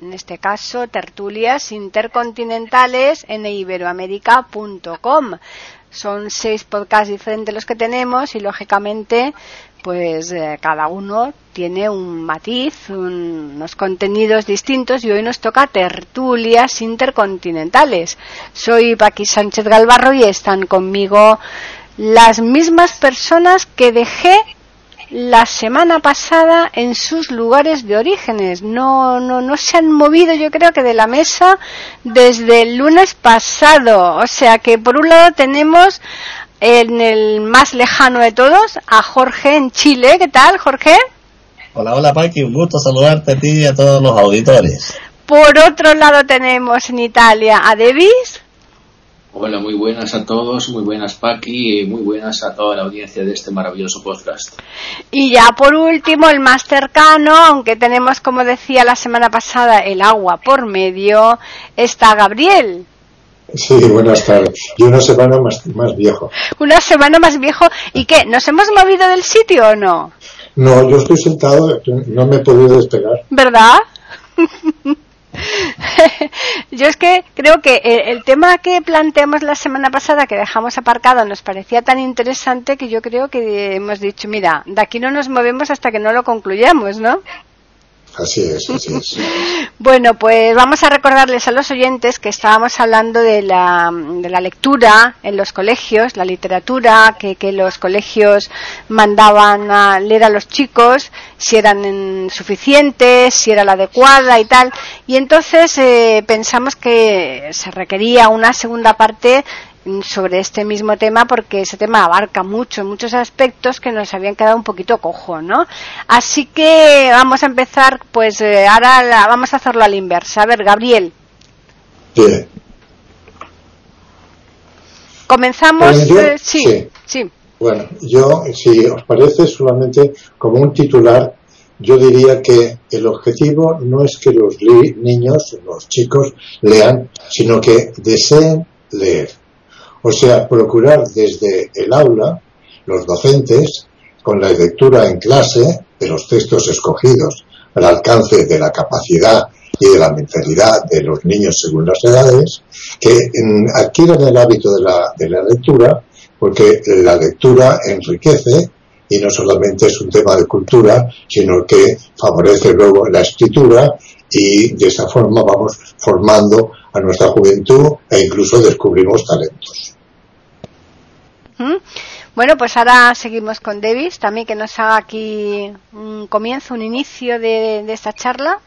en este caso, tertulias intercontinentales en iberoamérica.com. Son seis podcasts diferentes los que tenemos y, lógicamente, pues eh, cada uno tiene un matiz, unos contenidos distintos y hoy nos toca tertulias intercontinentales. Soy Paqui Sánchez Galvarro y están conmigo las mismas personas que dejé la semana pasada en sus lugares de orígenes. No, no, no se han movido, yo creo que de la mesa desde el lunes pasado. O sea que por un lado tenemos en el más lejano de todos a Jorge en Chile. ¿Qué tal, Jorge? Hola, hola, Paqui. Un gusto saludarte a ti y a todos los auditores. Por otro lado tenemos en Italia a Devis. Hola, muy buenas a todos, muy buenas Paqui y muy buenas a toda la audiencia de este maravilloso podcast. Y ya por último, el más cercano, aunque tenemos, como decía la semana pasada, el agua por medio, está Gabriel. Sí, buenas tardes. Y una semana más, más viejo. Una semana más viejo. ¿Y qué? ¿Nos hemos movido del sitio o no? No, yo estoy sentado, no me he podido despegar. ¿Verdad? Yo es que creo que el, tema que planteamos la semana pasada, que dejamos aparcado, nos parecía tan interesante que yo creo que hemos dicho, mira, de aquí no nos movemos hasta que no lo concluyamos, ¿no? Así es, así es. bueno, pues vamos a recordarles a los oyentes que estábamos hablando de la, de la lectura en los colegios, la literatura que, que, los colegios mandaban a leer a los chicos, si eran suficientes, si era la adecuada y tal. Y entonces eh, pensamos que se requería una segunda parte sobre este mismo tema porque ese tema abarca mucho, muchos aspectos que nos habían quedado un poquito cojo, ¿no? Así que vamos a empezar, pues eh, ahora la, vamos a hacerlo a la inversa. A ver, Gabriel. Comenzamos. Eh, yo, eh, sí, sí, sí. Bueno, yo, si os parece, solamente como un titular, yo diría que el objetivo no es que los niños, los chicos, lean, sino que deseen leer. O sea, procurar desde el aula, los docentes, con la lectura en clase de los textos escogidos al alcance de la capacidad y de la mentalidad de los niños según las edades, que adquieran el hábito de la, de la lectura, porque la lectura enriquece y no solamente es un tema de cultura, sino que favorece luego la escritura y de esa forma vamos formando a nuestra juventud e incluso descubrimos talentos. Bueno, pues ahora seguimos con Davis, también que nos haga aquí un comienzo, un inicio de, de esta charla.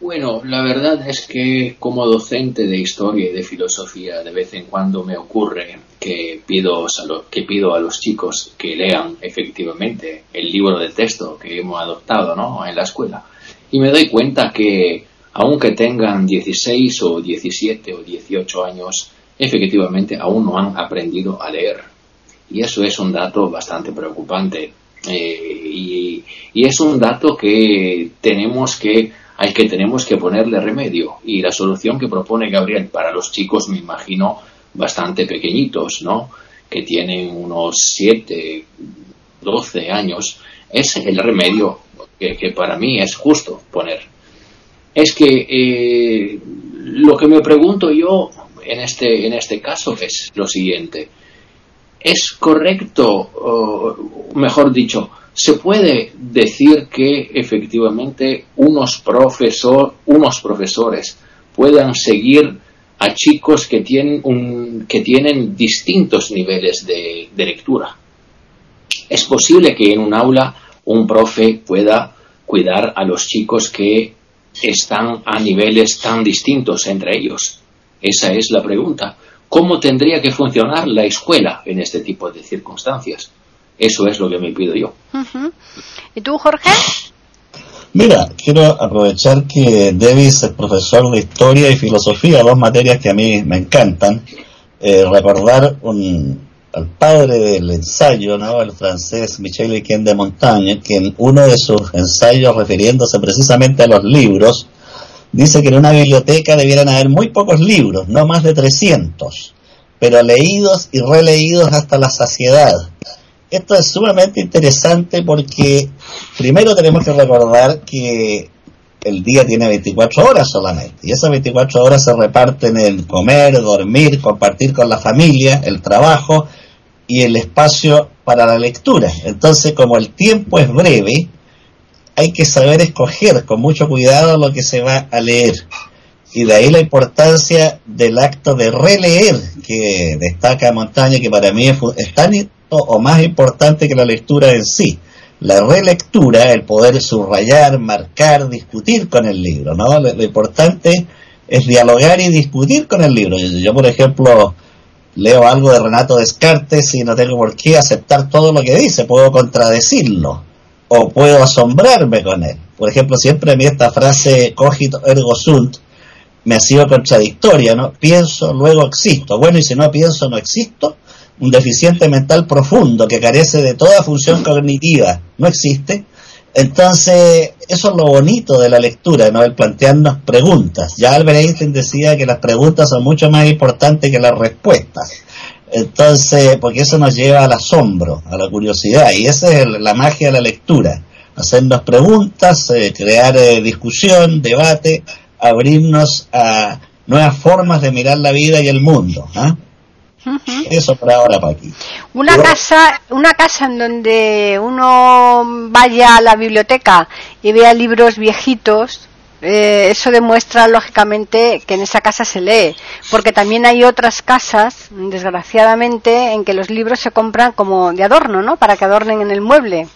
Bueno, la verdad es que como docente de historia y de filosofía de vez en cuando me ocurre que pido, a los, que pido a los chicos que lean efectivamente el libro de texto que hemos adoptado ¿no? en la escuela y me doy cuenta que aunque tengan 16 o 17 o 18 años, efectivamente aún no han aprendido a leer. Y eso es un dato bastante preocupante. Eh, y, y, es un dato que tenemos que, al que tenemos que ponerle remedio. Y la solución que propone Gabriel para los chicos, me imagino, bastante pequeñitos, ¿no? Que tienen unos 7, 12 años, es el remedio que, para mí es justo poner es que eh, lo que me pregunto yo en este, en este caso es lo siguiente. ¿Es correcto, o mejor dicho, se puede decir que efectivamente unos, profesor, unos profesores puedan seguir a chicos que tienen, un, que tienen distintos niveles de lectura? ¿Es posible que en un aula un profe pueda cuidar a los chicos que están a niveles tan distintos entre ellos? Esa es la pregunta. ¿Cómo tendría que funcionar la escuela en este tipo de circunstancias? Eso es lo que me pido yo. Uh -huh. ¿Y tú, Jorge? Mira, quiero aprovechar que Davis es profesor de historia y filosofía, dos materias que a mí me encantan. Eh, recordar un, al padre del ensayo, ¿no? el francés Michel Lequien de Montagne, que en uno de sus ensayos refiriéndose precisamente a los libros, dice que en una biblioteca debieran haber muy pocos libros, no más de 300, pero leídos y releídos hasta la saciedad esto es sumamente interesante porque primero tenemos que recordar que el día tiene 24 horas solamente y esas 24 horas se reparten en comer, dormir, compartir con la familia, el trabajo y el espacio para la lectura. Entonces, como el tiempo es breve, hay que saber escoger con mucho cuidado lo que se va a leer. Y de ahí la importancia del acto de releer que destaca Montaña, que para mí es, es tan o más importante que la lectura en sí. La relectura, el poder subrayar, marcar, discutir con el libro, ¿no? Lo, importante es dialogar y discutir con el libro. Yo, por ejemplo, leo algo de Renato Descartes y no tengo por qué aceptar todo lo que dice, puedo contradecirlo o puedo asombrarme con él. Por ejemplo, siempre a mí esta frase cogito ergo sunt me ha sido contradictoria, ¿no? Pienso, luego existo. Bueno, y si no pienso, no existo un deficiente mental profundo que carece de toda función cognitiva no existe. Entonces, eso es lo bonito de la lectura, ¿no? El plantearnos preguntas. Ya Albert Einstein decía que las preguntas son mucho más importantes que las respuestas. Entonces, porque eso nos lleva al asombro, a la curiosidad, y esa es la magia de la lectura. Hacernos preguntas, eh, crear eh, discusión, debate, abrirnos a nuevas formas de mirar la vida y el mundo. Eso por ahora, Paqui. Una casa, una casa en donde uno vaya a la biblioteca y vea libros viejitos, eh, eso demuestra lógicamente que en esa casa se lee, porque también hay otras casas, desgraciadamente, en que los libros se compran como de adorno, ¿no? Para que adornen en el mueble.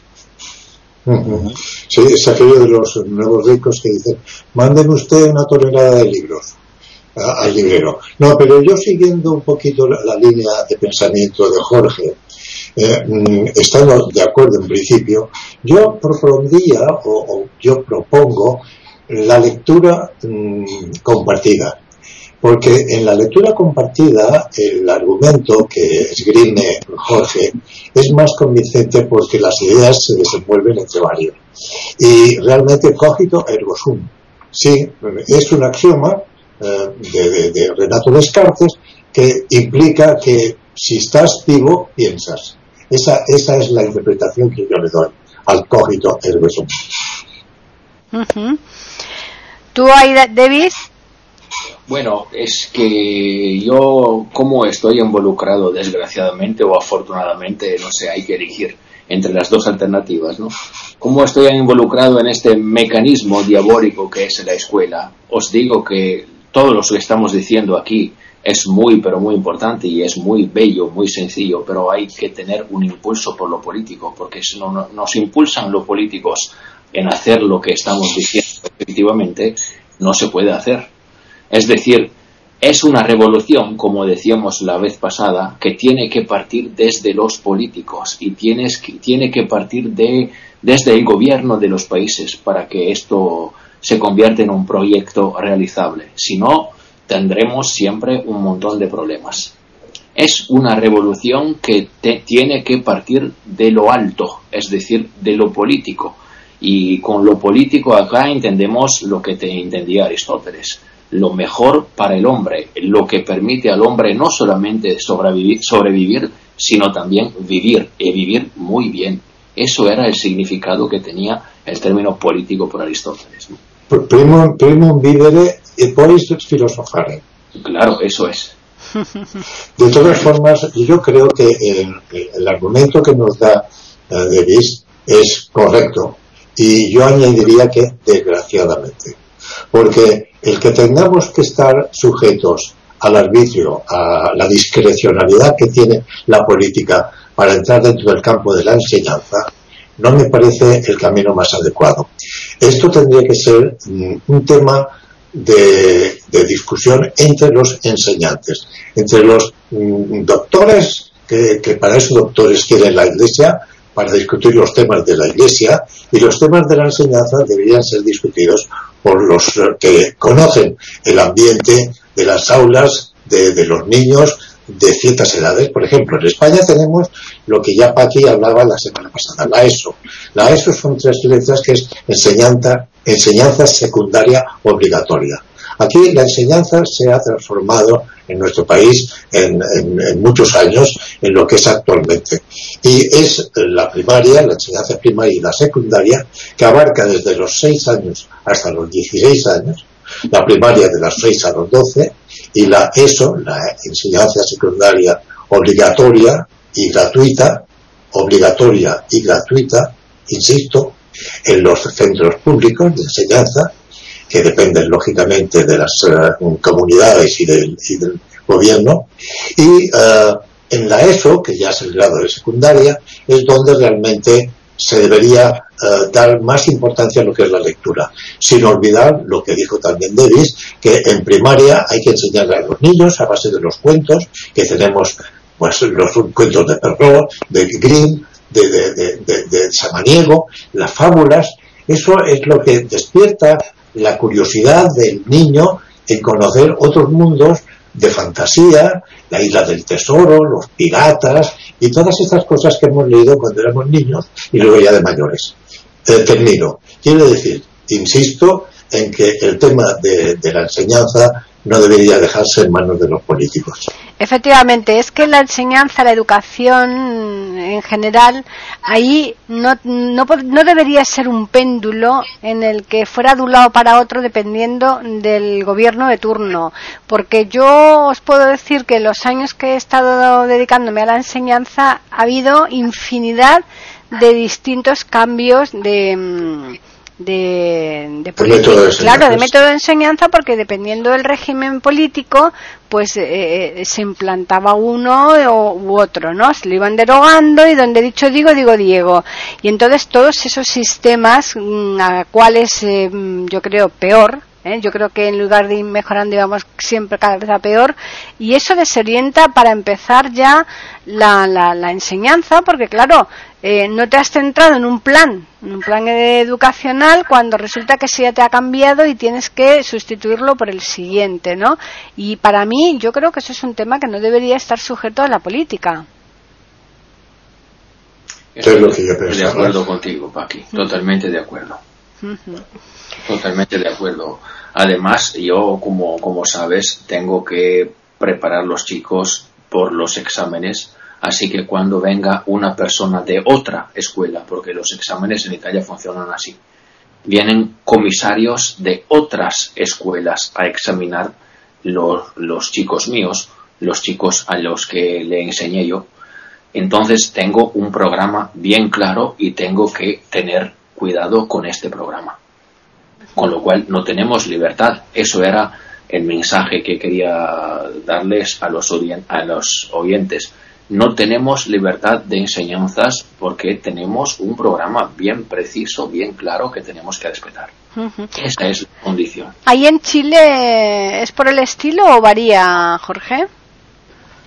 Sí, es aquello de los nuevos ricos que dicen, manden usted una tonelada de libros al librero. No, pero yo siguiendo un poquito la, línea de pensamiento de Jorge, eh, mm, estando de acuerdo en principio, yo propondría o, yo propongo la lectura mm, compartida. Porque en la lectura compartida el argumento que esgrime Jorge es más convincente porque las ideas se desenvuelven entre varios. Y realmente cogito ergo sum. Sí, es un axioma, de, de, Renato Descartes, que implica que si estás vivo, piensas. Esa, esa es la interpretación que yo le doy al cogito ergo sum. ¿Tú, David? Bueno, es que yo, como estoy involucrado, desgraciadamente o afortunadamente, no sé, hay que elegir entre las dos alternativas, ¿no? Como estoy involucrado en este mecanismo diabólico que es la escuela, os digo que todo lo que estamos diciendo aquí es muy, pero muy importante y es muy bello, muy sencillo, pero hay que tener un impulso por lo político, porque si no, nos impulsan los políticos en hacer lo que estamos diciendo efectivamente, no se puede hacer. Es decir, es una revolución, como decíamos la vez pasada, que tiene que partir desde los políticos y tienes que, tiene que partir de, desde el gobierno de los países para que esto se convierte en un proyecto realizable. Si no, tendremos siempre un montón de problemas. Es una revolución que tiene que partir de lo alto, es decir, de lo político. Y con lo político acá entendemos lo que te entendía Aristóteles, lo mejor para el hombre, lo que permite al hombre no solamente sobrevivir, sobrevivir sino también vivir, y vivir muy bien. Eso era el significado que tenía el término político por Aristóteles primum, primum vivere e poi filosofare. Claro, eso es. De todas formas, yo creo que el, argumento que nos da uh, Davis es correcto. Y yo añadiría que desgraciadamente. Porque el que tengamos que estar sujetos al arbitrio, a la discrecionalidad que tiene la política para entrar dentro del campo de la enseñanza, no me parece el camino más adecuado. Esto tendría que ser mm, un tema de, discusión entre los enseñantes, entre los mm, doctores, que, para eso doctores quiere la Iglesia, para discutir los temas de la Iglesia y los temas de la enseñanza deberían ser discutidos por los que conocen el ambiente de las aulas, de, los niños, de ciertas edades. Por ejemplo, en España tenemos lo que ya Paqui hablaba la semana pasada, la ESO. La ESO son tres letras que es enseñanza, enseñanza secundaria obligatoria. Aquí la enseñanza se ha transformado en nuestro país en, muchos años en lo que es actualmente. Y es la primaria, la enseñanza primaria y la secundaria, que abarca desde los 6 años hasta los 16 años, la primaria de las 6 a los 12 y la ESO, la enseñanza secundaria obligatoria y gratuita, obligatoria y gratuita, insisto, en los centros públicos de enseñanza que dependen lógicamente de las eh, comunidades y del, gobierno. Y eh, en la ESO, que ya es el grado de secundaria, es donde realmente se debería eh, dar más importancia a lo que es la lectura, sin olvidar lo que dijo también Davis, que en primaria hay que enseñarle a los niños a base de los cuentos, que tenemos pues los cuentos de Perrault, de Grimm, de, de, de, de Samaniego, las fábulas, eso es lo que despierta la curiosidad del niño en conocer otros mundos de fantasía, la isla del tesoro, los piratas y todas estas cosas que hemos leído cuando éramos niños y luego ya de mayores. Termino. Quiero decir, insisto en que el tema de la enseñanza no debería dejarse en manos de los políticos. Efectivamente, es que la enseñanza, la educación en general, ahí no, no, no, debería ser un péndulo en el que fuera de un lado para otro dependiendo del gobierno de turno. Porque yo os puedo decir que los años que he estado dedicándome a la enseñanza ha habido infinidad de distintos cambios de de, de, claro, de método de enseñanza, porque dependiendo del régimen político, pues eh, eh, se implantaba uno u otro, ¿no? Se lo iban derogando y donde dicho digo, digo Diego. Y entonces todos esos sistemas mm, a cuales eh, mm, yo creo peor, yo creo que en lugar de ir mejorando íbamos siempre cada vez a peor y eso desorienta para empezar ya la, la, la enseñanza porque claro eh, no te has centrado en un plan, en un plan educacional, cuando resulta que se ya te ha cambiado y tienes que sustituirlo por el siguiente, ¿no? Y para mí, yo creo que eso es un tema que no debería estar sujeto a la política. Estoy de acuerdo contigo, Paqui, totalmente de acuerdo. Totalmente de acuerdo. Además, yo, como, como sabes, tengo que preparar los chicos por los exámenes Así que cuando venga una persona de otra escuela, porque los exámenes en Italia funcionan así, vienen comisarios de otras escuelas a examinar los, chicos míos, los chicos a los que le enseñé yo. Entonces tengo un programa bien claro y tengo que tener cuidado con este programa. Con lo cual no tenemos libertad. Eso era el mensaje que quería darles a los, a los oyentes no tenemos libertad de enseñanzas porque tenemos un programa bien preciso, bien claro que tenemos que respetar. Esta es la condición. ¿Ahí en Chile es por el estilo o varía, Jorge?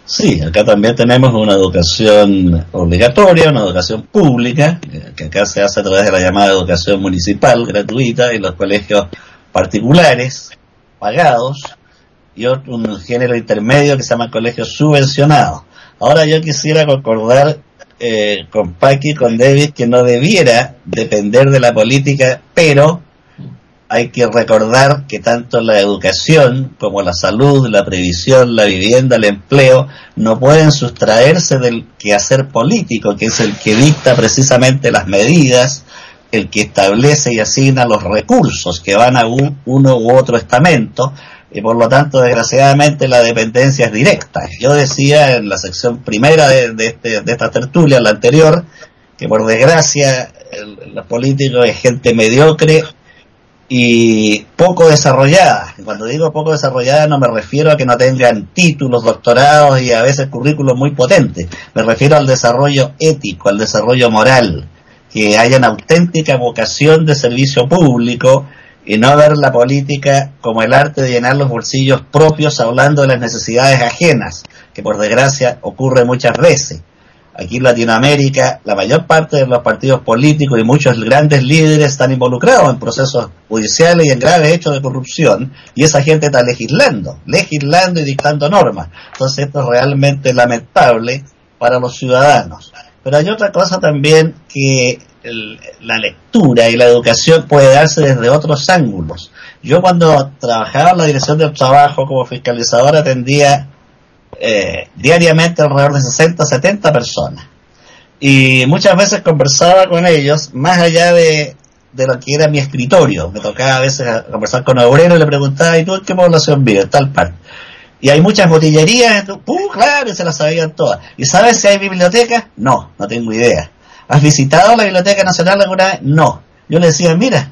Sí, acá también tenemos una educación obligatoria, una educación pública, que acá se hace a través de la llamada educación municipal gratuita y los colegios particulares pagados y otro, un género intermedio que se llama colegios subvencionados. Ahora yo quisiera concordar eh, con Paqui, con David, que no debiera depender de la política, pero hay que recordar que tanto la educación como la salud, la previsión, la vivienda, el empleo, no pueden sustraerse del quehacer político, que es el que dicta precisamente las medidas, el que establece y asigna los recursos que van a un, uno u otro estamento, y por lo tanto, desgraciadamente, la dependencia es directa. Yo decía en la sección primera de, este, de esta tertulia, la anterior, que por desgracia los políticos es gente mediocre y poco desarrollada. Cuando digo poco desarrollada no me refiero a que no tengan títulos, doctorados y a veces currículos muy potentes. Me refiero al desarrollo ético, al desarrollo moral, que haya una auténtica vocación de servicio público, y no ver la política como el arte de llenar los bolsillos propios hablando de las necesidades ajenas, que por desgracia ocurre muchas veces. Aquí en Latinoamérica, la mayor parte de los partidos políticos y muchos grandes líderes están involucrados en procesos judiciales y en graves hechos de corrupción, y esa gente está legislando, legislando y dictando normas. Entonces esto es realmente lamentable para los ciudadanos. Pero hay otra cosa también que la lectura y la educación puede darse desde otros ángulos. Yo cuando trabajaba en la dirección del trabajo como fiscalizador atendía eh, diariamente alrededor de 60 70 personas. Y muchas veces conversaba con ellos más allá de, de lo que era mi escritorio. Me tocaba a veces conversar con obreros y le preguntaba, ¿y tú qué población vives? Tal parte. Y hay muchas botillerías, ¡pum! claro, se las sabían todas. ¿Y sabes si hay bibliotecas? No, no tengo idea. ¿Has visitado la Biblioteca Nacional alguna vez? No. Yo le decía, mira,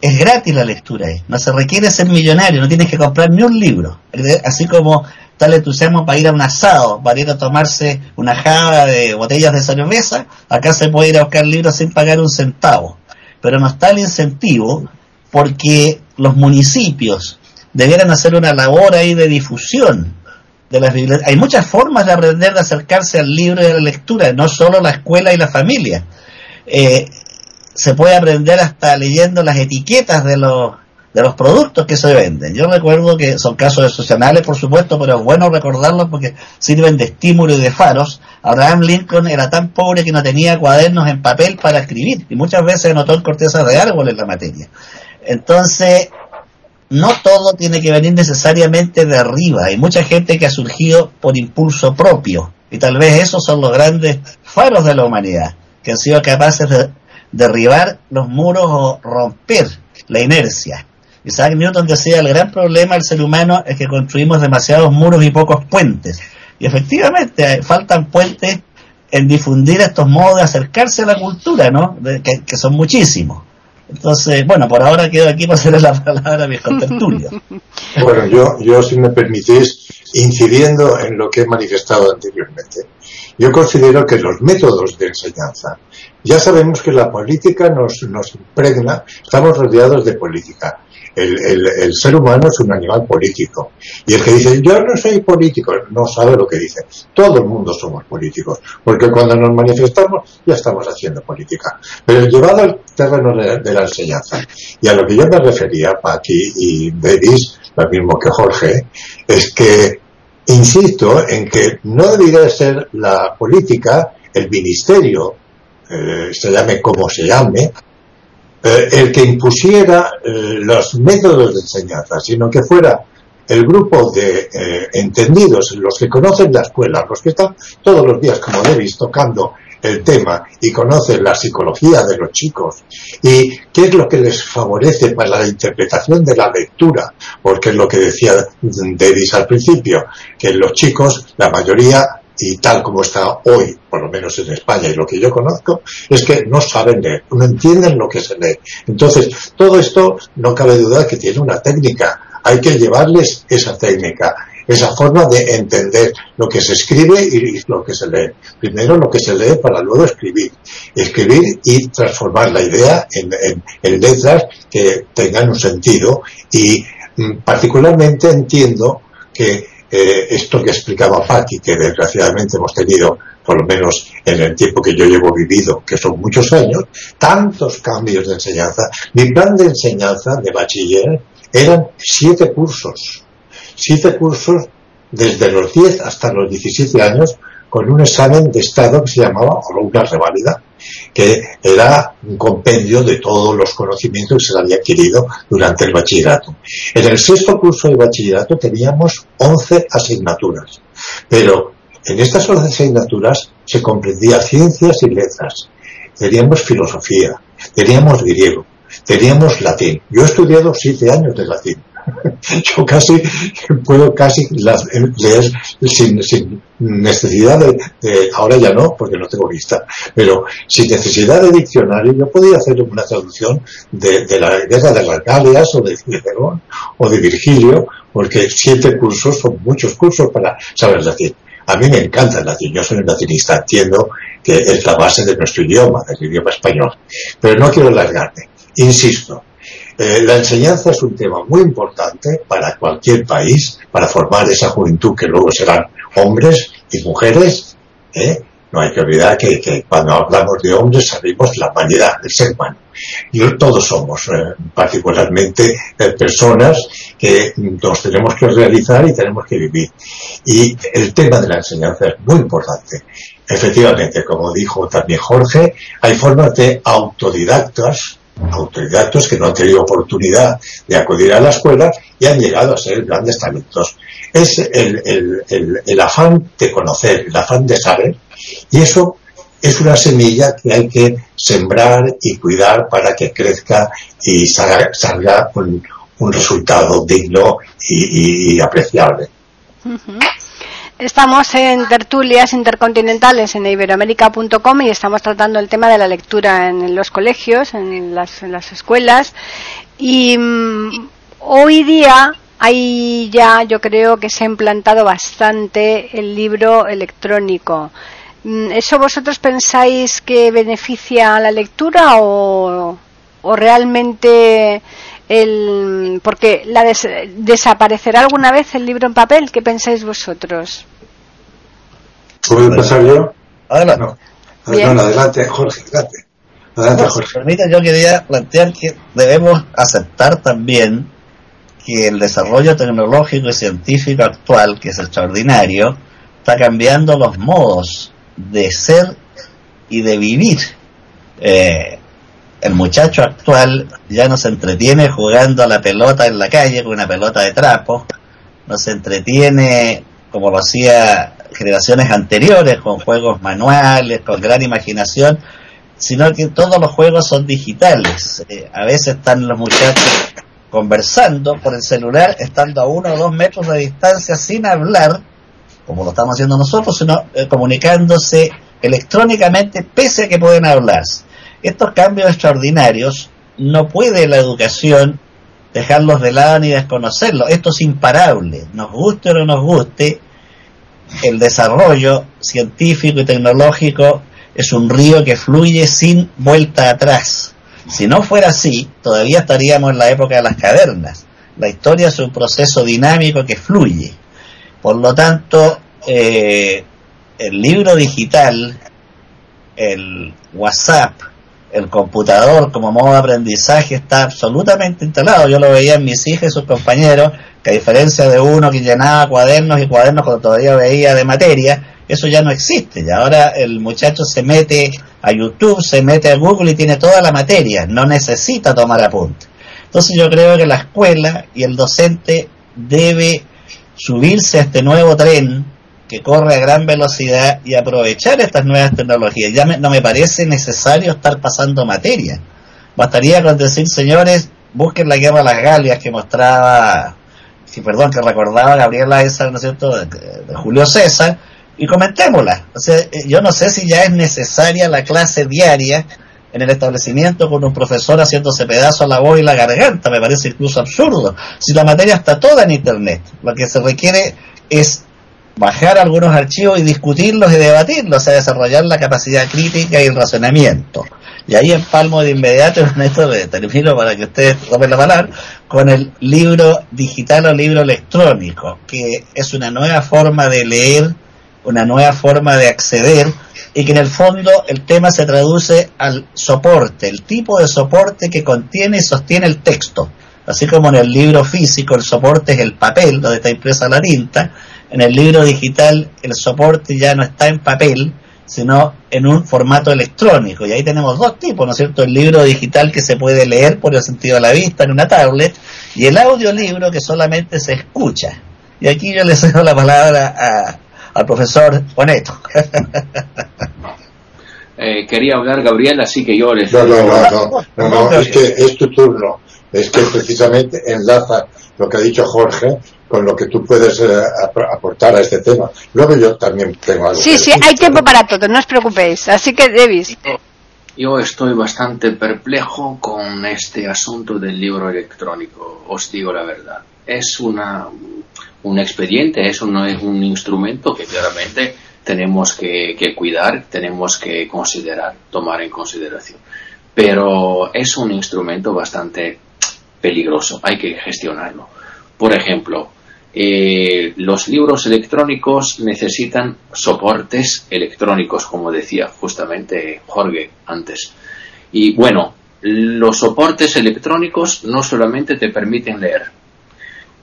es gratis la lectura ahí. No se requiere ser millonario, no tienes que comprar ni un libro. Así como tal entusiasmo para ir a un asado, para ir a tomarse una java de botellas de cerveza, acá se puede ir a buscar libros sin pagar un centavo. Pero no está el incentivo porque los municipios debieran hacer una labor ahí de difusión de las bibliotecas. Hay muchas formas de aprender, de acercarse al libro y a la lectura, no solo la escuela y la familia. Eh, se puede aprender hasta leyendo las etiquetas de los de los productos que se venden. Yo recuerdo que son casos excepcionales, por supuesto, pero es bueno recordarlos porque sirven de estímulo y de faros. Abraham Lincoln era tan pobre que no tenía cuadernos en papel para escribir y muchas veces anotó en cortezas de árboles la materia. Entonces, no todo tiene que venir necesariamente de arriba. Hay mucha gente que ha surgido por impulso propio y tal vez esos son los grandes faros de la humanidad, que han sido capaces de derribar los muros o romper la inercia. Isaac Newton decía, el gran problema del ser humano es que construimos demasiados muros y pocos puentes. Y efectivamente, faltan puentes en difundir estos modos de acercarse a la cultura, ¿no? que, son muchísimos. Entonces, bueno, por ahora quedo aquí para hacerle la palabra a mis contertulios. Bueno, yo, yo, si me permitís, incidiendo en lo que he manifestado anteriormente, yo considero que los métodos de enseñanza, ya sabemos que la política nos, nos impregna, estamos rodeados de política, el, ser humano es un animal político. Y el que dice, yo no soy político, no sabe lo que dice. Todo el mundo somos políticos, porque cuando nos manifestamos ya estamos haciendo política. Pero llevado al terreno de, la enseñanza, y a lo que yo me refería, Paqui y Davis, lo mismo que Jorge, es que insisto en que no debería ser la política, el ministerio, eh, se llame como se llame, eh, el que impusiera eh, los métodos de enseñanza, sino que fuera el grupo de eh, entendidos, los que conocen la escuela, los que están todos los días, como Davis, tocando el tema y conocen la psicología de los chicos y qué es lo que les favorece para la interpretación de la lectura, porque es lo que decía Davis al principio, que los chicos, la mayoría y tal como está hoy, por lo menos en España y lo que yo conozco, es que no saben leer, no entienden lo que se lee. Entonces, todo esto no cabe duda que tiene una técnica. Hay que llevarles esa técnica, esa forma de entender lo que se escribe y lo que se lee. Primero lo que se lee para luego escribir. Escribir y transformar la idea en, letras que tengan un sentido y mm, particularmente entiendo que eh, esto que explicaba Patti, que desgraciadamente hemos tenido, por lo menos en el tiempo que yo llevo vivido, que son muchos años, tantos cambios de enseñanza. Mi plan de enseñanza de bachiller eran siete cursos, siete cursos desde los 10 hasta los 17 años, con un examen de estado que se llamaba, o una reválida, que era un compendio de todos los conocimientos que se había adquirido durante el bachillerato. En el sexto curso de bachillerato teníamos 11 asignaturas, pero en estas 11 asignaturas se comprendía ciencias y letras, teníamos filosofía, teníamos griego, teníamos latín. Yo he estudiado siete años de latín yo casi puedo casi leer sin, necesidad de, ahora ya no, porque no tengo vista, pero sin necesidad de diccionario, yo podía hacer una traducción de, la guerra de las Galias o de Cicerón o de Virgilio, porque siete cursos son muchos cursos para saber latín. A mí me encanta el latín, yo soy un latinista, entiendo que es la base de nuestro idioma, del idioma español, pero no quiero alargarme. Insisto, eh, la enseñanza es un tema muy importante para cualquier país, para formar esa juventud que luego serán hombres y mujeres, ¿eh? No hay que olvidar que, cuando hablamos de hombres sabemos la vanidad del ser humano. Y todos somos eh, particularmente personas que nos tenemos que realizar y tenemos que vivir. Y el tema de la enseñanza es muy importante. Efectivamente, como dijo también Jorge, hay formas de autodidactas autodidactos que no han tenido oportunidad de acudir a la escuela y han llegado a ser grandes talentos. Es el, afán de conocer, el afán de saber, y eso es una semilla que hay que sembrar y cuidar para que crezca y salga, un, resultado digno y, apreciable. Estamos en tertulias intercontinentales en iberoamérica.com y estamos tratando el tema de la lectura en los colegios, en las, escuelas. Y mm, hoy día hay ya, yo creo que se ha implantado bastante el libro electrónico. Mm, ¿Eso vosotros pensáis que beneficia a la lectura o, o realmente el porque la desaparecerá alguna vez el libro en papel qué pensáis vosotros ¿Puedo empezar yo? Adelante. No. adelante, Jorge, adelante. Adelante, Jorge. permita, yo quería plantear que debemos aceptar también que el desarrollo tecnológico y científico actual, que es extraordinario, está cambiando los modos de ser y de vivir. Eh, el muchacho actual ya no se entretiene jugando a la pelota en la calle con una pelota de trapo, no se entretiene como lo hacía generaciones anteriores con juegos manuales, con gran imaginación, sino que todos los juegos son digitales. Eh, a veces están los muchachos conversando por el celular, estando a uno o dos metros de distancia sin hablar, como lo estamos haciendo nosotros, sino eh, comunicándose electrónicamente pese a que pueden hablar. Estos cambios extraordinarios no puede la educación dejarlos de lado ni desconocerlos. Esto es imparable. Nos guste o no nos guste, el desarrollo científico y tecnológico es un río que fluye sin vuelta atrás. Si no fuera así, todavía estaríamos en la época de las cavernas. La historia es un proceso dinámico que fluye. Por lo tanto, eh, el libro digital, el WhatsApp, el computador como modo de aprendizaje está absolutamente instalado. Yo lo veía en mis hijas y sus compañeros, que a diferencia de uno que llenaba cuadernos y cuadernos cuando todavía veía de materia, eso ya no existe. Y ahora el muchacho se mete a YouTube, se mete a Google y tiene toda la materia, no necesita tomar apunte. Entonces yo creo que la escuela y el docente debe subirse a este nuevo tren que corre a gran velocidad y aprovechar estas nuevas tecnologías. Ya no me parece necesario estar pasando materia. Bastaría con decir, señores, busquen la guerra de las Galias que mostraba, si perdón, que recordaba Gabriela esa, ¿no es cierto?, de, Julio César, y comentémosla. O sea, eh, yo no sé si ya es necesaria la clase diaria en el establecimiento con un profesor haciéndose pedazo a la voz y la garganta, me parece incluso absurdo. Si la materia está toda en Internet, lo que se requiere es bajar algunos archivos y discutirlos y debatirlos, o sea, desarrollar la capacidad crítica y el razonamiento. Y ahí empalmo de inmediato, en esto termino para que ustedes tomen la palabra, con el libro digital o libro electrónico, que es una nueva forma de leer, una nueva forma de acceder, y que en el fondo el tema se traduce al soporte, el tipo de soporte que contiene y sostiene el texto. Así como en el libro físico el soporte es el papel, donde está impresa la tinta, en el libro digital el soporte ya no está en papel, sino en un formato electrónico. Y ahí tenemos dos tipos, ¿no es cierto? El libro digital que se puede leer por el sentido de la vista en una tablet y el audiolibro que solamente se escucha. Y aquí yo le cedo la palabra al profesor Juaneto. Eh, quería hablar Gabriel, así que yo les... No, no, no, no, no, es que es tu turno. Es que precisamente enlaza lo que ha dicho Jorge con lo que tú puedes eh, aportar a este tema. Luego yo también tengo algo. Sí, sí, hay tiempo para todo, no os preocupéis. Así que, Davis. Yo estoy bastante perplejo con este asunto del libro electrónico, os digo la verdad. Es una, un expediente, es un, un instrumento que claramente tenemos que, que cuidar, tenemos que considerar, tomar en consideración. Pero es un instrumento bastante peligroso, hay que gestionarlo. Por ejemplo, eh, los libros electrónicos necesitan soportes electrónicos, como decía justamente Jorge antes. Y bueno, los soportes electrónicos no solamente te permiten leer,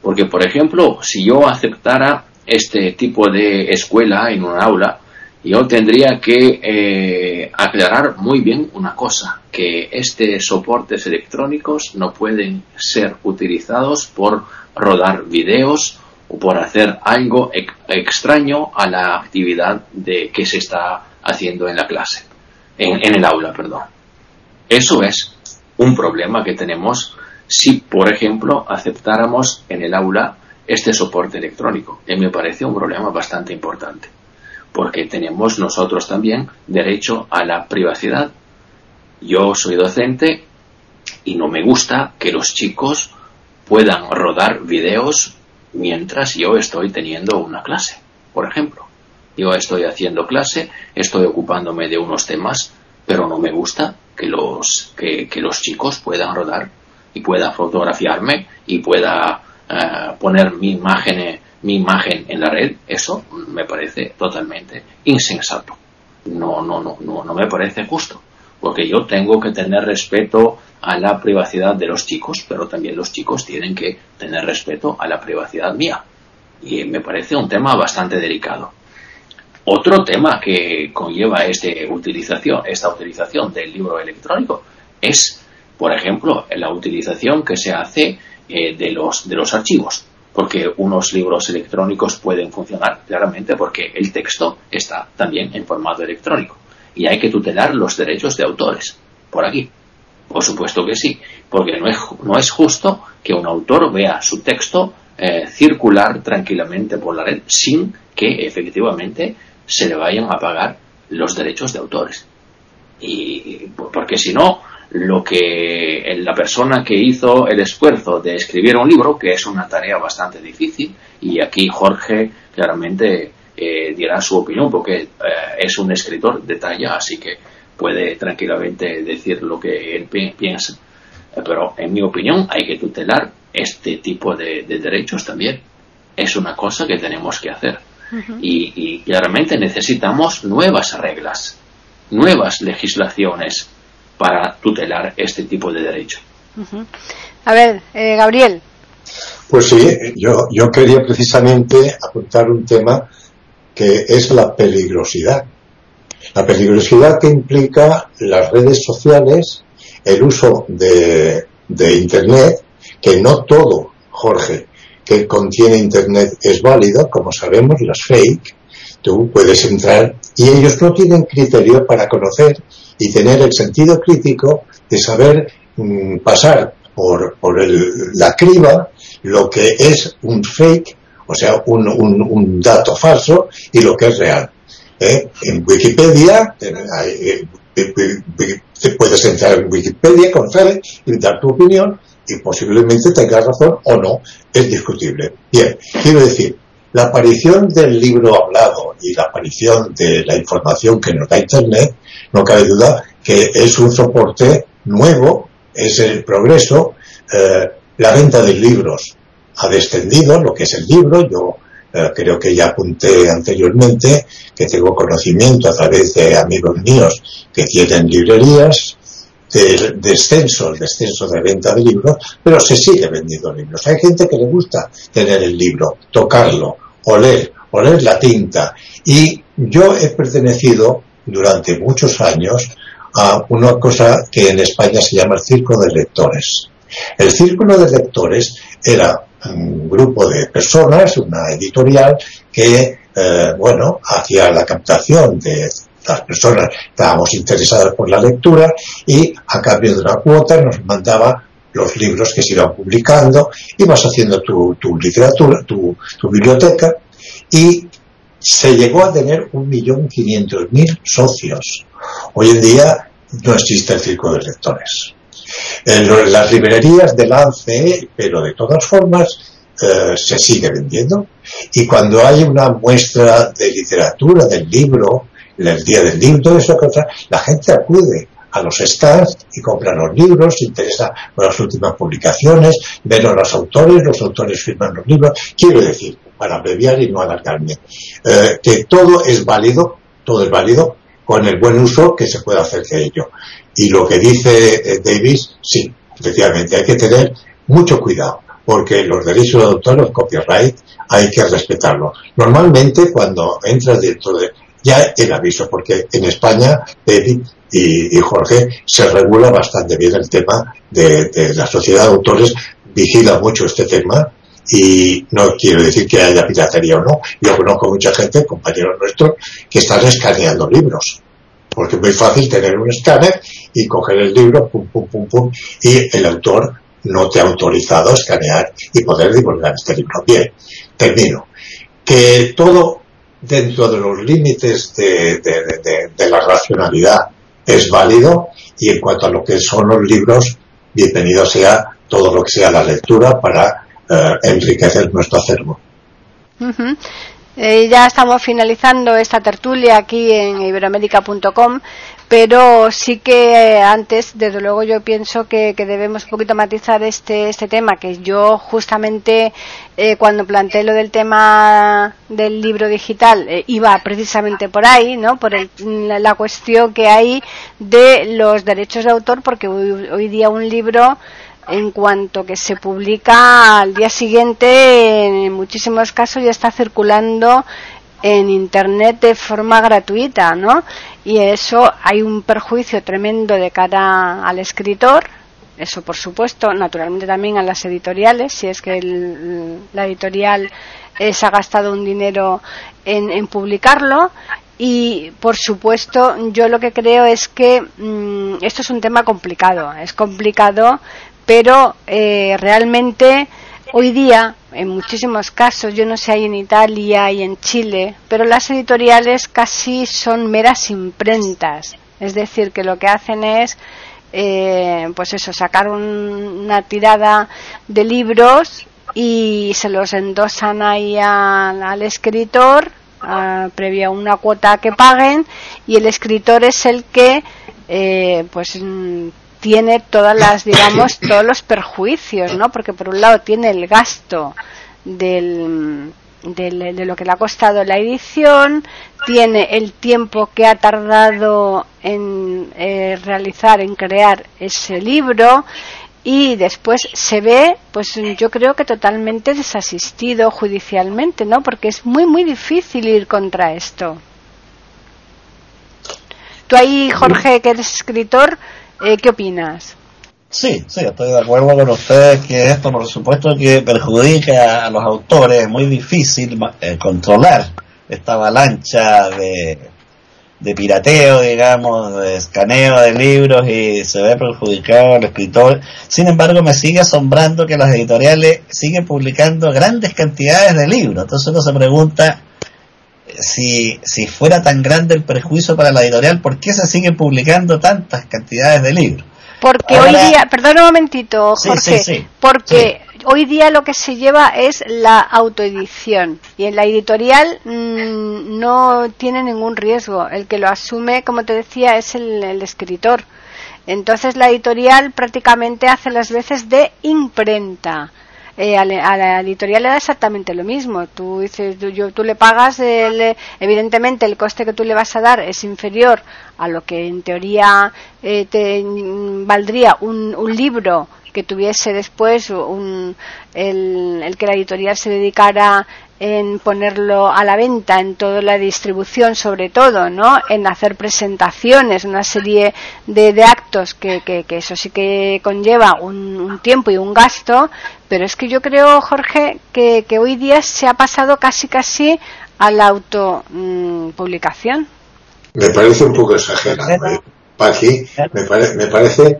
porque por ejemplo, si yo aceptara este tipo de escuela en un aula, yo tendría que eh, aclarar muy bien una cosa, que estos soportes electrónicos no pueden ser utilizados por rodar videos o por hacer algo extraño a la actividad de que se está haciendo en la clase, en, el aula, perdón. Eso es un problema que tenemos si, por ejemplo, aceptáramos en el aula este soporte electrónico. Y me parece un problema bastante importante, porque tenemos nosotros también derecho a la privacidad. Yo soy docente y no me gusta que los chicos puedan rodar videos mientras yo estoy teniendo una clase, por ejemplo. Yo estoy haciendo clase, estoy ocupándome de unos temas, pero no me gusta que los, que, los chicos puedan rodar y pueda fotografiarme y pueda eh, poner mi imagen, mi imagen en la red. Eso me parece totalmente insensato. No, no, no, no, no me parece justo porque yo tengo que tener respeto a la privacidad de los chicos, pero también los chicos tienen que tener respeto a la privacidad mía. Y me parece un tema bastante delicado. Otro tema que conlleva este utilización, esta utilización del libro electrónico es, por ejemplo, la utilización que se hace eh, de, los, de los archivos. Porque unos libros electrónicos pueden funcionar claramente porque el texto está también en formato electrónico y hay que tutelar los derechos de autores. Por aquí. Por supuesto que sí, porque no es, no es justo que un autor vea su texto eh, circular tranquilamente por la red sin que efectivamente se le vayan a pagar los derechos de autores. Y porque si no, lo que la persona que hizo el esfuerzo de escribir un libro, que es una tarea bastante difícil, y aquí Jorge claramente eh, dirá su opinión porque eh, es un escritor de talla, así que puede tranquilamente decir lo que él piensa. Eh, pero en mi opinión hay que tutelar este tipo de, derechos también. Es una cosa que tenemos que hacer. y, claramente necesitamos nuevas reglas, nuevas legislaciones para tutelar este tipo de derechos. A ver, Gabriel. Pues sí, yo, yo quería precisamente apuntar un tema que es la peligrosidad. La peligrosidad que implica las redes sociales, el uso de, Internet, que no todo, Jorge, que contiene Internet es válido, como sabemos, las fake, tú puedes entrar y ellos no tienen criterio para conocer y tener el sentido crítico de saber mm, pasar por, por la criba lo que es un fake o sea, un, un, dato falso y lo que es real. ¿eh? En Wikipedia, eh, te puedes entrar en Wikipedia, conocer y dar tu opinión y posiblemente tengas razón o no, es discutible. Bien, quiero decir, la aparición del libro hablado y la aparición de la información que nos da Internet, no cabe duda que es un soporte nuevo, es el progreso, eh, la venta de libros ha descendido lo que es el libro. Yo eh, creo que ya apunté anteriormente que tengo conocimiento a través de amigos míos que tienen librerías del descenso, el descenso de venta de libros, pero se sigue vendiendo libros. Hay gente que le gusta tener el libro, tocarlo, oler, oler la tinta. Y yo he pertenecido durante muchos años a una cosa que en España se llama el círculo de lectores. El círculo de lectores era un grupo de personas, una editorial que, eh, bueno, hacía la captación de las personas estábamos interesadas por la lectura y a cambio de una cuota nos mandaba los libros que se iban publicando, ibas haciendo tu, tu literatura, tu, biblioteca y se llegó a tener un millón quinientos mil socios. Hoy en día no existe el círculo de lectores en las librerías de la ANCE, pero de todas formas eh, se sigue vendiendo. Y cuando hay una muestra de literatura, del libro, el día del libro, todo eso, la gente acude a los stands y compra los libros, se interesa por las últimas publicaciones, ven a los autores, los autores firman los libros. Quiero decir, para abreviar y no alargarme, eh, que todo es válido, todo es válido con el buen uso que se puede hacer de ello. Y lo que dice eh, Davis, sí, efectivamente, hay que tener mucho cuidado, porque los derechos de autor, los copyright, hay que respetarlos. Normalmente, cuando entras dentro de, ya el aviso, porque en España, David y, Jorge, se regula bastante bien el tema de, de la sociedad de autores, vigila mucho este tema y no quiero decir que haya piratería o no. Yo conozco mucha gente, compañeros nuestros, que están escaneando libros. Porque es muy fácil tener un escáner y coger el libro, pum, pum, pum, pum, y el autor no te ha autorizado a escanear y poder divulgar este libro. Bien, termino. Que todo dentro de los límites de, de la racionalidad es válido y en cuanto a lo que son los libros, bienvenido sea todo lo que sea la lectura para eh, enriquecer nuestro acervo. Eh, ya estamos finalizando esta tertulia aquí en iberoamérica.com, pero sí que eh, antes, desde luego, yo pienso que, debemos un poquito matizar este, este tema, que yo justamente cuando planteé lo del tema del libro digital iba precisamente por ahí, ¿no? Por la, cuestión que hay de los derechos de autor, porque hoy día un libro en cuanto que se publica al día siguiente, en muchísimos casos ya está circulando en internet de forma gratuita, ¿no? Y eso hay un perjuicio tremendo de cara al escritor, eso por supuesto, naturalmente también a las editoriales, si es que la editorial se ha gastado un dinero en, publicarlo. Y por supuesto, yo lo que creo es que mm, esto es un tema complicado. Es complicado pero eh, realmente hoy día, en muchísimos casos, yo no sé, hay en Italia y en Chile, pero las editoriales casi son meras imprentas. Es decir, que lo que hacen es, eh, pues eso, sacar una tirada de libros y se los endosan ahí al escritor previa una cuota que paguen y el escritor es el que eh, pues tiene todas las, digamos, todos los perjuicios, ¿no? Porque por un lado tiene el gasto del, de lo que le ha costado la edición, tiene el tiempo que ha tardado en eh, realizar, en crear ese libro y después se ve, pues yo creo que totalmente desasistido judicialmente, ¿no? Porque es muy, muy difícil ir contra esto. Tú ahí, Jorge, que eres escritor, eh, ¿Qué opinas? Sí, sí, estoy de acuerdo con ustedes que esto, por supuesto, que perjudica a los autores. Es muy difícil eh, controlar esta avalancha de, de pirateo, digamos, de escaneo de libros y se ve perjudicado al escritor. Sin embargo, me sigue asombrando que las editoriales siguen publicando grandes cantidades de libros. Entonces uno se pregunta si, si fuera tan grande el perjuicio para la editorial, ¿por qué se siguen publicando tantas cantidades de libros? Porque hoy día, perdón un momentito, Jorge, porque hoy día lo que se lleva es la autoedición y en la editorial mm, no tiene ningún riesgo. El que lo asume, como te decía, es el, el escritor. Entonces la editorial prácticamente hace las veces de imprenta. Eh, a, la editorial le da exactamente lo mismo. Tú dices, tú, le pagas, evidentemente el coste que tú le vas a dar es inferior a lo que en teoría eh, te valdría un, un libro que tuviese después un, el, que la editorial se dedicara en ponerlo a la venta, en toda la distribución, sobre todo, ¿no? En hacer presentaciones, una serie de, de actos que, que, eso sí que conlleva un, tiempo y un gasto, pero es que yo creo, Jorge, que, que hoy día se ha pasado casi casi a la autopublicación. me parece un poco exagerado, ¿eh? me, me parece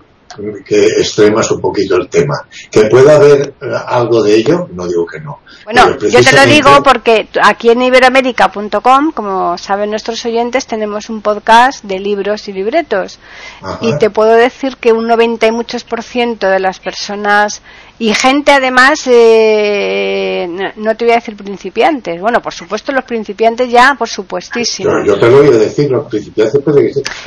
que extremas un poquito el tema. Que pueda haber eh, algo de ello, no digo que no. Bueno, yo te lo digo porque aquí en iberoamérica.com, como saben nuestros oyentes, tenemos un podcast de libros y libretos. Y te puedo decir que un 90 y muchos por ciento de las personas y gente además, eh, no, te voy a decir principiantes, bueno, por supuesto los principiantes ya, por supuestísimo. Yo, te lo voy a decir, los principiantes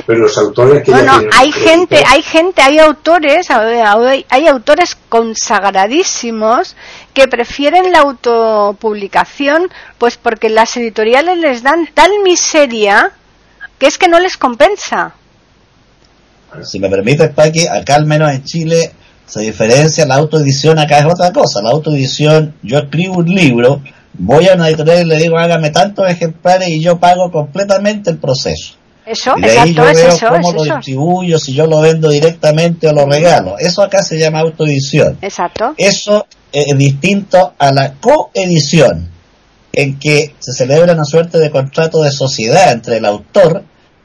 pero los autores que no, no, hay gente, hay gente, hay autores, hay autores consagradísimos que prefieren la autopublicación, pues porque las editoriales les dan tal miseria que es que no les compensa. Si me permites, Paqui, acá al menos en Chile se diferencia la autoedición, acá es otra cosa. La autoedición, yo escribo un libro, voy a una editorial y le digo, hágame tantos ejemplares y yo pago completamente el proceso. Eso, y de ahí yo veo cómo lo distribuyo, si yo lo vendo directamente o lo regalo. Eso acá se llama autoedición. Exacto. Eso es distinto a la coedición, en que se celebra una suerte de contrato de sociedad entre el autor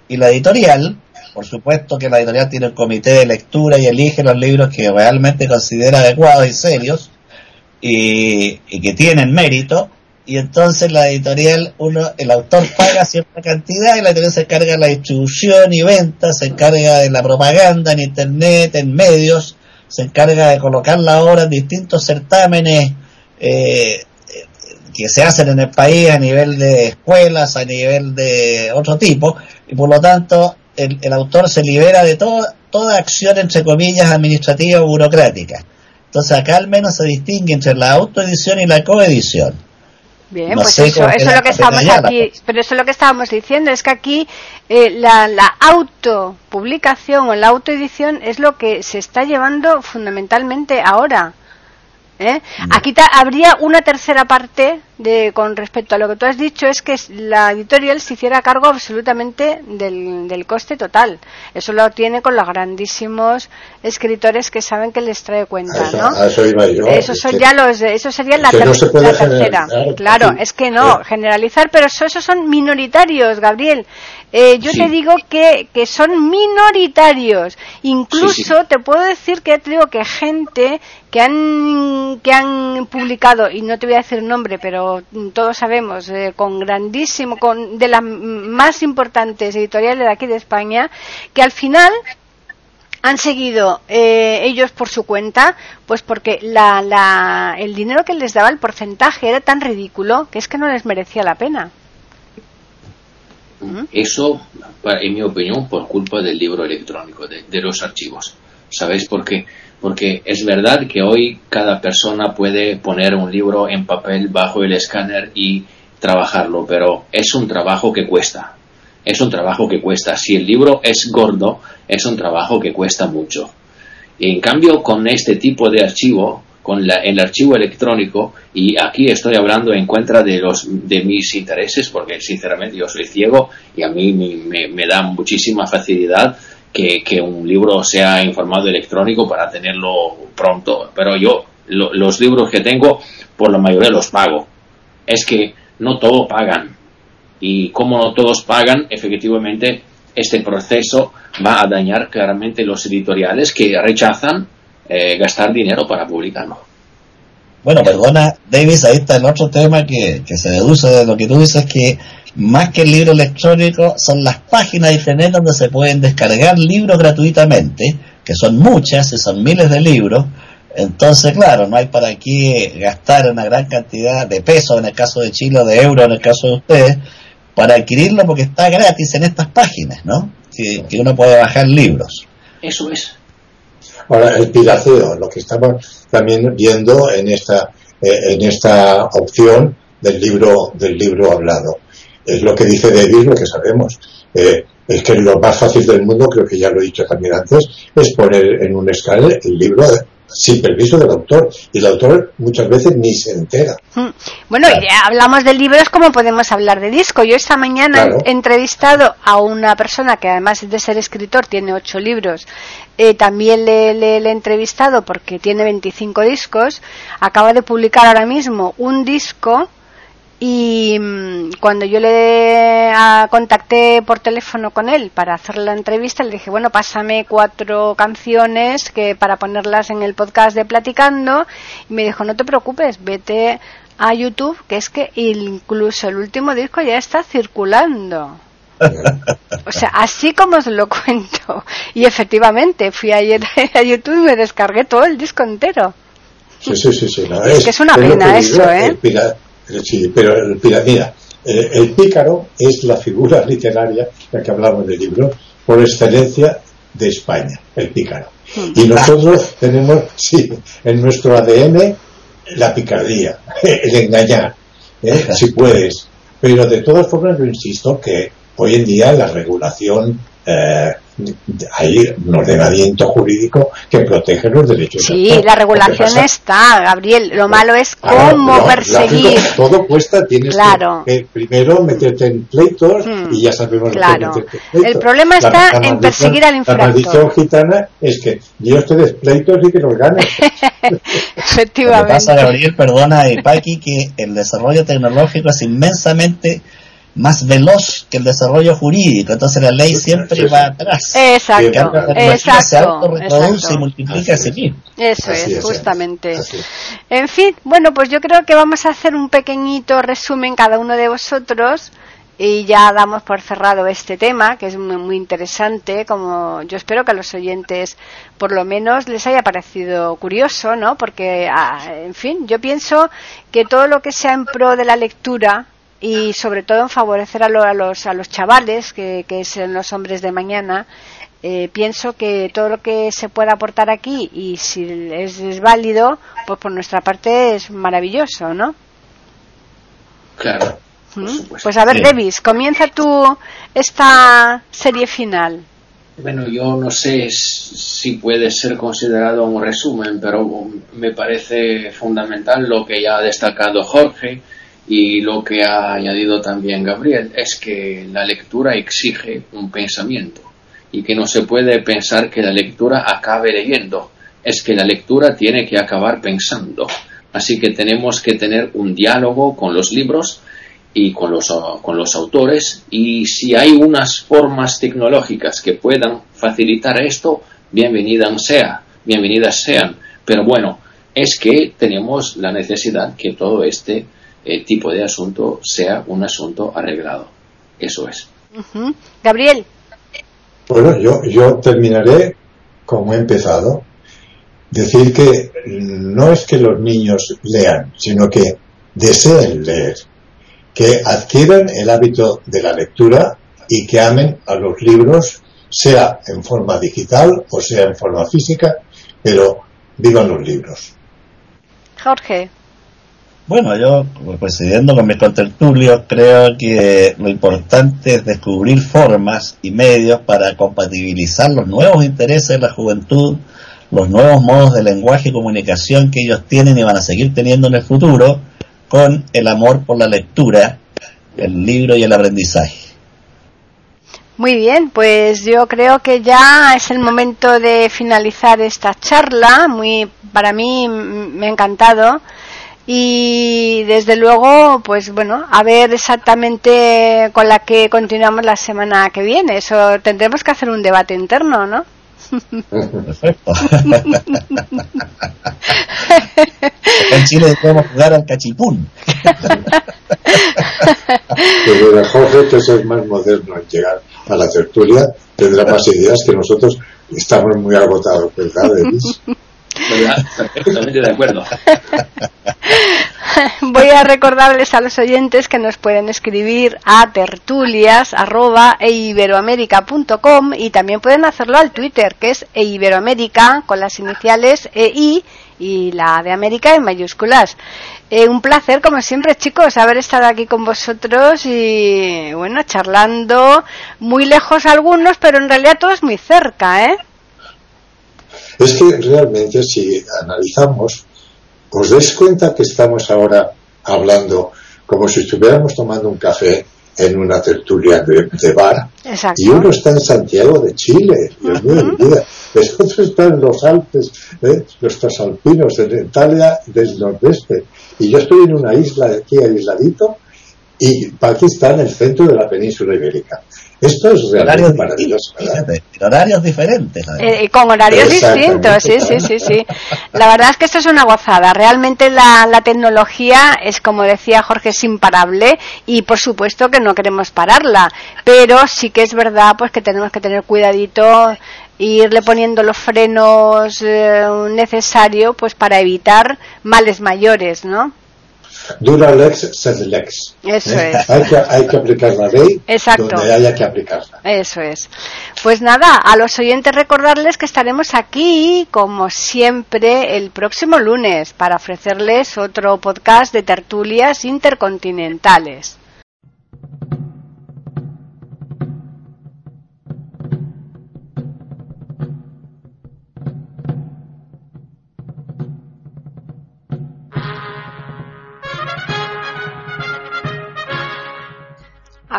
y la editorial, por supuesto que la editorial tiene un comité de lectura y elige los libros que realmente considera adecuados y serios y, que tienen mérito. Y entonces la editorial, uno, el autor paga cierta cantidad y la editorial se encarga de la distribución y venta, se encarga de la propaganda en internet, en medios, se encarga de colocar la obra en distintos certámenes eh, que se hacen en el país a nivel de escuelas, a nivel de otro tipo, y por lo tanto el, autor se libera de toda acción, entre comillas, administrativa o burocrática. Entonces acá al menos se distingue entre la autoedición y la coedición. Bien, pues eso, es lo que estamos aquí, pero eso es lo que estábamos diciendo, es que aquí eh, la, la autopublicación o la autoedición es lo que se está llevando fundamentalmente ahora. ¿eh? Aquí habría una tercera parte de, con respecto a lo que tú has dicho, es que la editorial se hiciera cargo absolutamente del, del coste total. Eso lo tiene con los grandísimos escritores que saben que les trae cuenta, ¿no? eso, son ya los, eso sería la, tercera. Claro, es que no, generalizar, pero eso, esos son minoritarios, Gabriel. Eh, yo te digo que, que son minoritarios. Incluso te puedo decir que te digo que gente que han, que han publicado, y no te voy a decir nombre, pero todos sabemos, eh, con grandísimo, con de las más importantes editoriales de aquí de España, que al final han seguido eh, ellos por su cuenta, pues porque la, la, el dinero que les daba el porcentaje era tan ridículo que es que no les merecía la pena. Eso, en mi opinión, por culpa del libro electrónico, de los archivos. ¿Sabéis por qué? Porque es verdad que hoy cada persona puede poner un libro en papel bajo el escáner y trabajarlo, pero es un trabajo que cuesta. Es un trabajo que cuesta. Si el libro es gordo, es un trabajo que cuesta mucho. Y en cambio, con este tipo de archivo, con el archivo electrónico, y aquí estoy hablando en contra de, los, de mis intereses, porque sinceramente yo soy ciego y a mí me, me da muchísima facilidad que, un libro sea en formato electrónico para tenerlo pronto. Pero yo los libros que tengo, por la mayoría los pago. Es que no todos pagan. Y como no todos pagan, efectivamente, este proceso va a dañar claramente los editoriales que rechazan eh, gastar dinero para publicarlo. Bueno, perdona, Davis, ahí está el otro tema que, que se deduce de lo que tú dices, que más que el libro electrónico, son las páginas de internet donde se pueden descargar libros gratuitamente, que son muchas y son miles de libros. Entonces, claro, no hay para qué gastar una gran cantidad de pesos, en el caso de Chile, o de euros, en el caso de ustedes, para adquirirlo porque está gratis en estas páginas, ¿no? Que, uno puede bajar libros. Eso es. Ahora, el pirateo, lo que estamos también viendo en esta, eh, en esta opción del libro, del libro hablado es lo que dice David, lo que sabemos. Eh, es que lo más fácil del mundo, creo que ya lo he dicho también antes, es poner en un escáner el libro sin permiso del autor. Y el autor muchas veces ni se entera. Mm. Bueno, y hablamos de libros como podemos hablar de disco. Yo esta mañana he entrevistado a una persona que además de ser escritor tiene ocho libros. Eh, también le, le, he entrevistado porque tiene 25 discos. Acaba de publicar ahora mismo un disco Y mm, cuando yo le ah, contacté por teléfono con él para hacer la entrevista, le dije, bueno, pásame cuatro canciones que para ponerlas en el podcast de Platicando. Y me dijo, no te preocupes, vete a YouTube, que es que incluso el último disco ya está circulando. O sea, así como os lo cuento. Y efectivamente, fui ayer a YouTube y me descargué todo el disco entero. Sí, sí, sí. sí es, que es una pena esto, ¿eh? Sí, pero el, mira, eh, el pícaro es la figura literaria, la que hablamos del libro, por excelencia de España, el pícaro. Hmm. Y nosotros tenemos, sí, en nuestro ADN la picardía, el engañar, ¿eh? si puedes. Pero de todas formas, yo insisto que hoy en día la regulación eh, hay un ordenamiento jurídico que protege los derechos. Sí, la regulación está, Gabriel. Lo malo es cómo perseguir. todo cuesta, tienes que, primero meterte en pleitos y hmm, ya sabemos claro. El problema está en perseguir al infractor. La maldición gitana es que Dios te des pleitos y que los ganes. Efectivamente. Lo que pasa, Gabriel, perdona, y Paqui, que el desarrollo tecnológico es inmensamente más veloz que el desarrollo jurídico, entonces la ley siempre va atrás. Exacto, exacto. Se autorreproduce y multiplica así mismo. Eso es, justamente. En fin, bueno, pues yo creo que vamos a hacer un pequeñito resumen cada uno de vosotros y ya damos por cerrado este tema, que es muy, interesante, como yo espero que a los oyentes por lo menos les haya parecido curioso, ¿no? Porque, ah, en fin, yo pienso que todo lo que sea en pro de la lectura, y sobre todo en favorecer a, los, a los chavales, que, que son los hombres de mañana, eh, pienso que todo lo que se pueda aportar aquí y si es, válido, pues por nuestra parte es maravilloso, ¿no? Claro. Pues a ver, Davis, comienza tú esta serie final. Bueno, yo no sé si puede ser considerado un resumen, pero me parece fundamental lo que ya ha destacado Jorge, y lo que ha añadido también Gabriel es que la lectura exige un pensamiento y que no se puede pensar que la lectura acabe leyendo, es que la lectura tiene que acabar pensando. Así que tenemos que tener un diálogo con los libros y con los, con los autores y si hay unas formas tecnológicas que puedan facilitar esto, bienvenidas sea, bienvenidas sean. Pero bueno, es que tenemos la necesidad que todo este el tipo de asunto sea un asunto arreglado. Eso es. Gabriel. Bueno, yo, yo terminaré como he empezado. Decir que no es que los niños lean, sino que deseen leer, que adquieran el hábito de la lectura y que amen a los libros, sea en forma digital o sea en forma física, pero vivan los libros. Jorge. Bueno, yo, coincidiendo con mis contertulios, creo que lo importante es descubrir formas y medios para compatibilizar los nuevos intereses de la juventud, los nuevos modos de lenguaje y comunicación que ellos tienen y van a seguir teniendo en el futuro, con el amor por la lectura, el libro y el aprendizaje. Muy bien, pues yo creo que ya es el momento de finalizar esta charla. Muy, para mí me ha encantado y desde luego, pues bueno, a ver exactamente con la que continuamos la semana que viene. Eso tendremos que hacer un debate interno, ¿no? Perfecto. en Chile podemos jugar al cachipún. Pero Jorge, que es más moderno en llegar a la tertulia, tendrá más ideas que nosotros estamos muy agotados, ¿verdad, De acuerdo. Voy a recordarles a los oyentes que nos pueden escribir a tertulias y también pueden hacerlo al Twitter que es eiberoamérica con las iniciales EI y la de América en mayúsculas. Eh, un placer, como siempre, chicos, haber estado aquí con vosotros y, bueno, charlando muy lejos algunos, pero en realidad todos muy cerca, ¿eh? Es que realmente si analizamos, os dais cuenta que estamos ahora hablando como si estuviéramos tomando un café en una tertulia de, bar y uno está en Santiago de Chile, Dios mío el otro está en los Alpes, ¿eh? los transalpinos, en Italia del nordeste, y yo estoy en una isla aquí aisladito y Pakistán el centro de la península ibérica. Esto es realmente maravilloso. horarios diferentes. Eh, con horarios distintos, sí, sí, sí, sí. La verdad es que esto es una gozada. Realmente la, la tecnología es, como decía Jorge, es imparable y por supuesto que no queremos pararla. Pero sí que es verdad pues que tenemos que tener cuidadito e irle poniendo los frenos eh, necesarios pues para evitar males mayores, ¿no? Dura lex, sed lex. Eso ¿Eh? es. Hay que, hay que, aplicar la ley Exacto. donde haya que aplicarla. Eso es. Pues nada, a los oyentes recordarles que estaremos aquí, como siempre, el próximo lunes para ofrecerles otro podcast de tertulias intercontinentales.